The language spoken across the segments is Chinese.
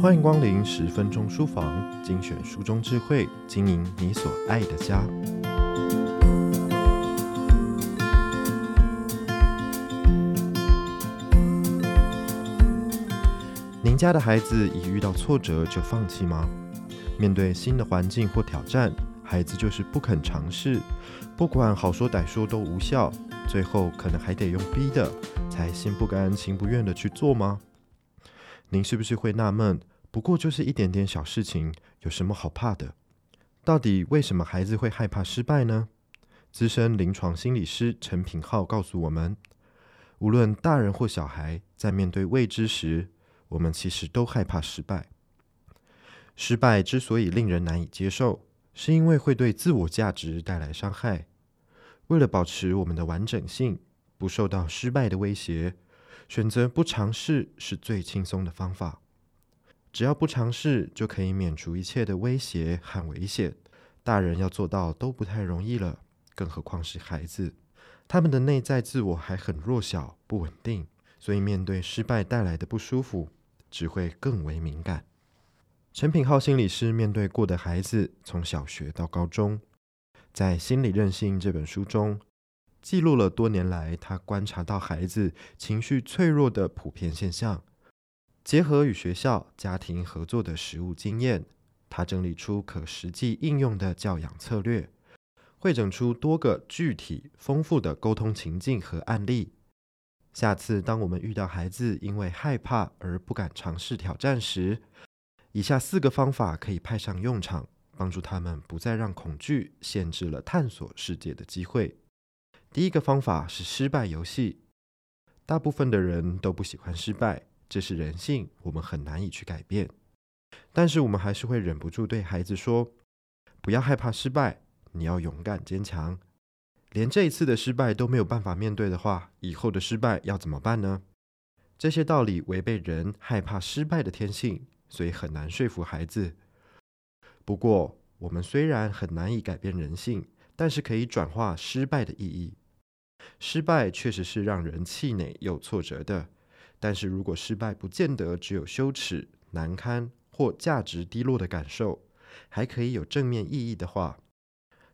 欢迎光临十分钟书房，精选书中智慧，经营你所爱的家。您家的孩子一遇到挫折就放弃吗？面对新的环境或挑战，孩子就是不肯尝试，不管好说歹说都无效，最后可能还得用逼的，才心不甘情不愿的去做吗？您是不是会纳闷？不过就是一点点小事情，有什么好怕的？到底为什么孩子会害怕失败呢？资深临床心理师陈品浩告诉我们，无论大人或小孩，在面对未知时，我们其实都害怕失败。失败之所以令人难以接受，是因为会对自我价值带来伤害。为了保持我们的完整性，不受到失败的威胁，选择不尝试是最轻松的方法。只要不尝试，就可以免除一切的威胁和危险。大人要做到都不太容易了，更何况是孩子，他们的内在自我还很弱小、不稳定，所以面对失败带来的不舒服，只会更为敏感。陈品浩心理师面对过的孩子，从小学到高中，在《心理韧性》这本书中，记录了多年来他观察到孩子情绪脆弱的普遍现象。结合与学校、家庭合作的实务经验，他整理出可实际应用的教养策略，汇整出多个具体丰富的沟通情境和案例。下次当我们遇到孩子因为害怕而不敢尝试挑战时，以下四个方法可以派上用场，帮助他们不再让恐惧限制了探索世界的机会。第一个方法是失败游戏，大部分的人都不喜欢失败。这是人性，我们很难以去改变。但是我们还是会忍不住对孩子说：“不要害怕失败，你要勇敢坚强。连这一次的失败都没有办法面对的话，以后的失败要怎么办呢？”这些道理违背人害怕失败的天性，所以很难说服孩子。不过，我们虽然很难以改变人性，但是可以转化失败的意义。失败确实是让人气馁又挫折的。但是如果失败不见得只有羞耻、难堪或价值低落的感受，还可以有正面意义的话，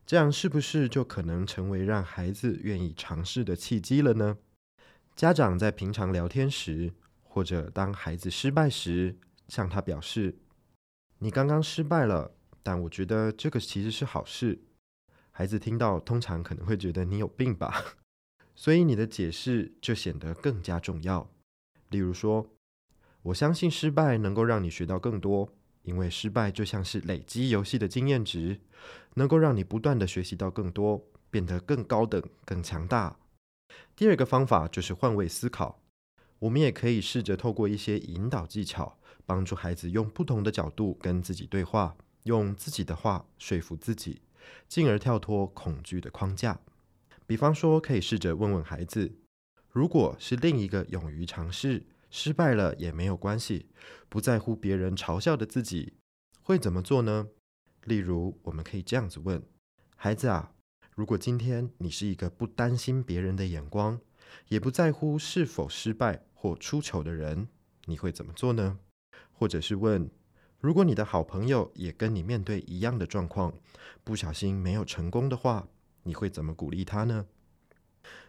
这样是不是就可能成为让孩子愿意尝试的契机了呢？家长在平常聊天时，或者当孩子失败时，向他表示：“你刚刚失败了，但我觉得这个其实是好事。”孩子听到通常可能会觉得你有病吧，所以你的解释就显得更加重要。例如说，我相信失败能够让你学到更多，因为失败就像是累积游戏的经验值，能够让你不断地学习到更多，变得更高等、更强大。第二个方法就是换位思考，我们也可以试着透过一些引导技巧，帮助孩子用不同的角度跟自己对话，用自己的话说服自己，进而跳脱恐惧的框架。比方说，可以试着问问孩子。如果是另一个勇于尝试、失败了也没有关系、不在乎别人嘲笑的自己，会怎么做呢？例如，我们可以这样子问孩子啊：如果今天你是一个不担心别人的眼光，也不在乎是否失败或出糗的人，你会怎么做呢？或者是问：如果你的好朋友也跟你面对一样的状况，不小心没有成功的话，你会怎么鼓励他呢？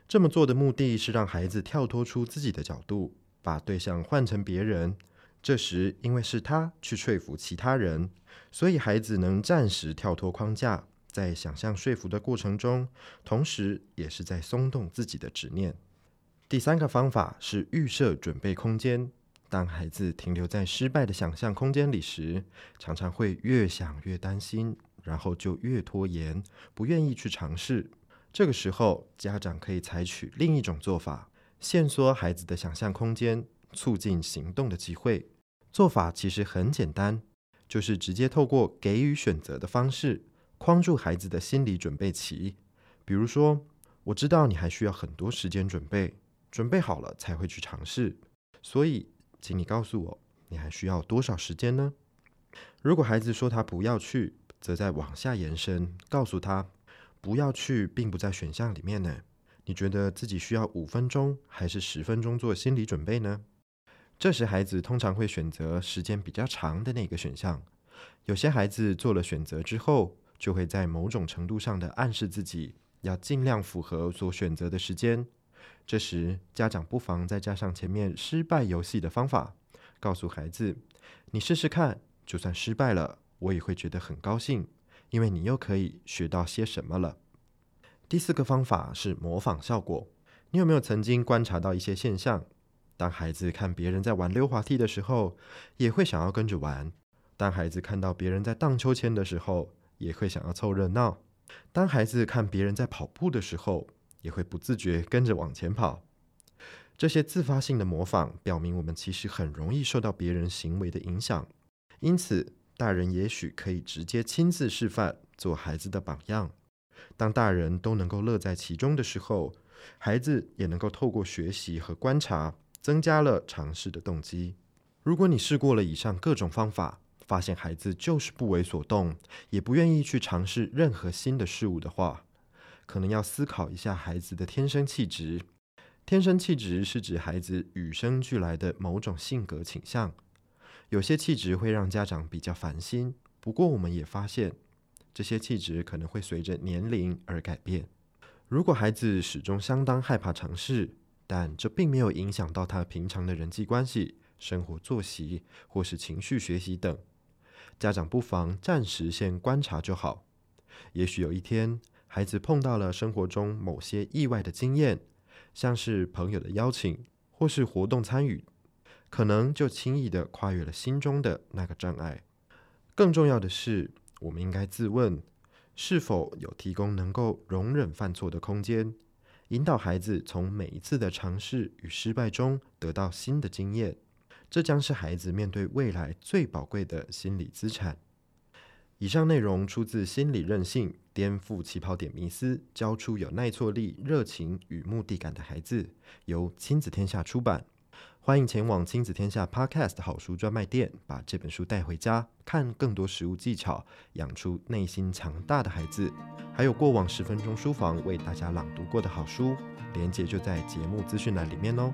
这么做的目的是让孩子跳脱出自己的角度，把对象换成别人。这时，因为是他去说服其他人，所以孩子能暂时跳脱框架，在想象说服的过程中，同时也是在松动自己的执念。第三个方法是预设准备空间。当孩子停留在失败的想象空间里时，常常会越想越担心，然后就越拖延，不愿意去尝试。这个时候，家长可以采取另一种做法，限缩孩子的想象空间，促进行动的机会。做法其实很简单，就是直接透过给予选择的方式，框住孩子的心理准备期。比如说，我知道你还需要很多时间准备，准备好了才会去尝试，所以，请你告诉我，你还需要多少时间呢？如果孩子说他不要去，则再往下延伸，告诉他。不要去，并不在选项里面呢。你觉得自己需要五分钟还是十分钟做心理准备呢？这时孩子通常会选择时间比较长的那个选项。有些孩子做了选择之后，就会在某种程度上的暗示自己要尽量符合所选择的时间。这时家长不妨再加上前面失败游戏的方法，告诉孩子：“你试试看，就算失败了，我也会觉得很高兴，因为你又可以学到些什么了。”第四个方法是模仿效果。你有没有曾经观察到一些现象？当孩子看别人在玩溜滑梯的时候，也会想要跟着玩。当孩子看到别人在荡秋千的时候，也会想要凑热闹；当孩子看别人在跑步的时候，也会不自觉跟着往前跑。这些自发性的模仿，表明我们其实很容易受到别人行为的影响。因此，大人也许可以直接亲自示范，做孩子的榜样。当大人都能够乐在其中的时候，孩子也能够透过学习和观察，增加了尝试的动机。如果你试过了以上各种方法，发现孩子就是不为所动，也不愿意去尝试任何新的事物的话，可能要思考一下孩子的天生气质。天生气质是指孩子与生俱来的某种性格倾向。有些气质会让家长比较烦心，不过我们也发现，这些气质可能会随着年龄而改变。如果孩子始终相当害怕尝试，但这并没有影响到他平常的人际关系、生活作息或是情绪学习等。家长不妨暂时先观察就好，也许有一天，孩子碰到了生活中某些意外的经验，像是朋友的邀请或是活动参与，可能就轻易的跨越了心中的那个障碍。更重要的是，我们应该自问，是否有提供能够容忍犯错的空间，引导孩子从每一次的尝试与失败中得到新的经验。这将是孩子面对未来最宝贵的心理资产。以上内容出自《心理韧性：颠覆起跑点迷思，教出有耐挫力、热情与目的感的孩子》，由亲子天下出版。欢迎前往亲子天下 Podcast 好书专卖店，把这本书带回家，看更多实物技巧，养出内心强大的孩子。还有过往十分钟书房为大家朗读过的好书，连接就在节目资讯栏里面哦。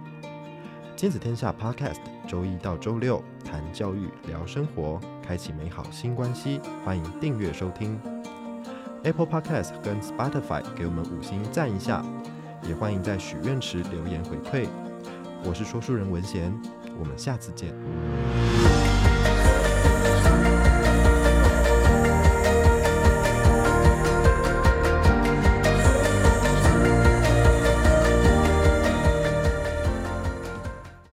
亲子天下 Podcast，周一到周六谈教育、聊生活，开启美好新关系。欢迎订阅收听 Apple Podcast 跟 Spotify，给我们五星赞一下。也欢迎在许愿池留言回馈。我是说书人文贤，我们下次见。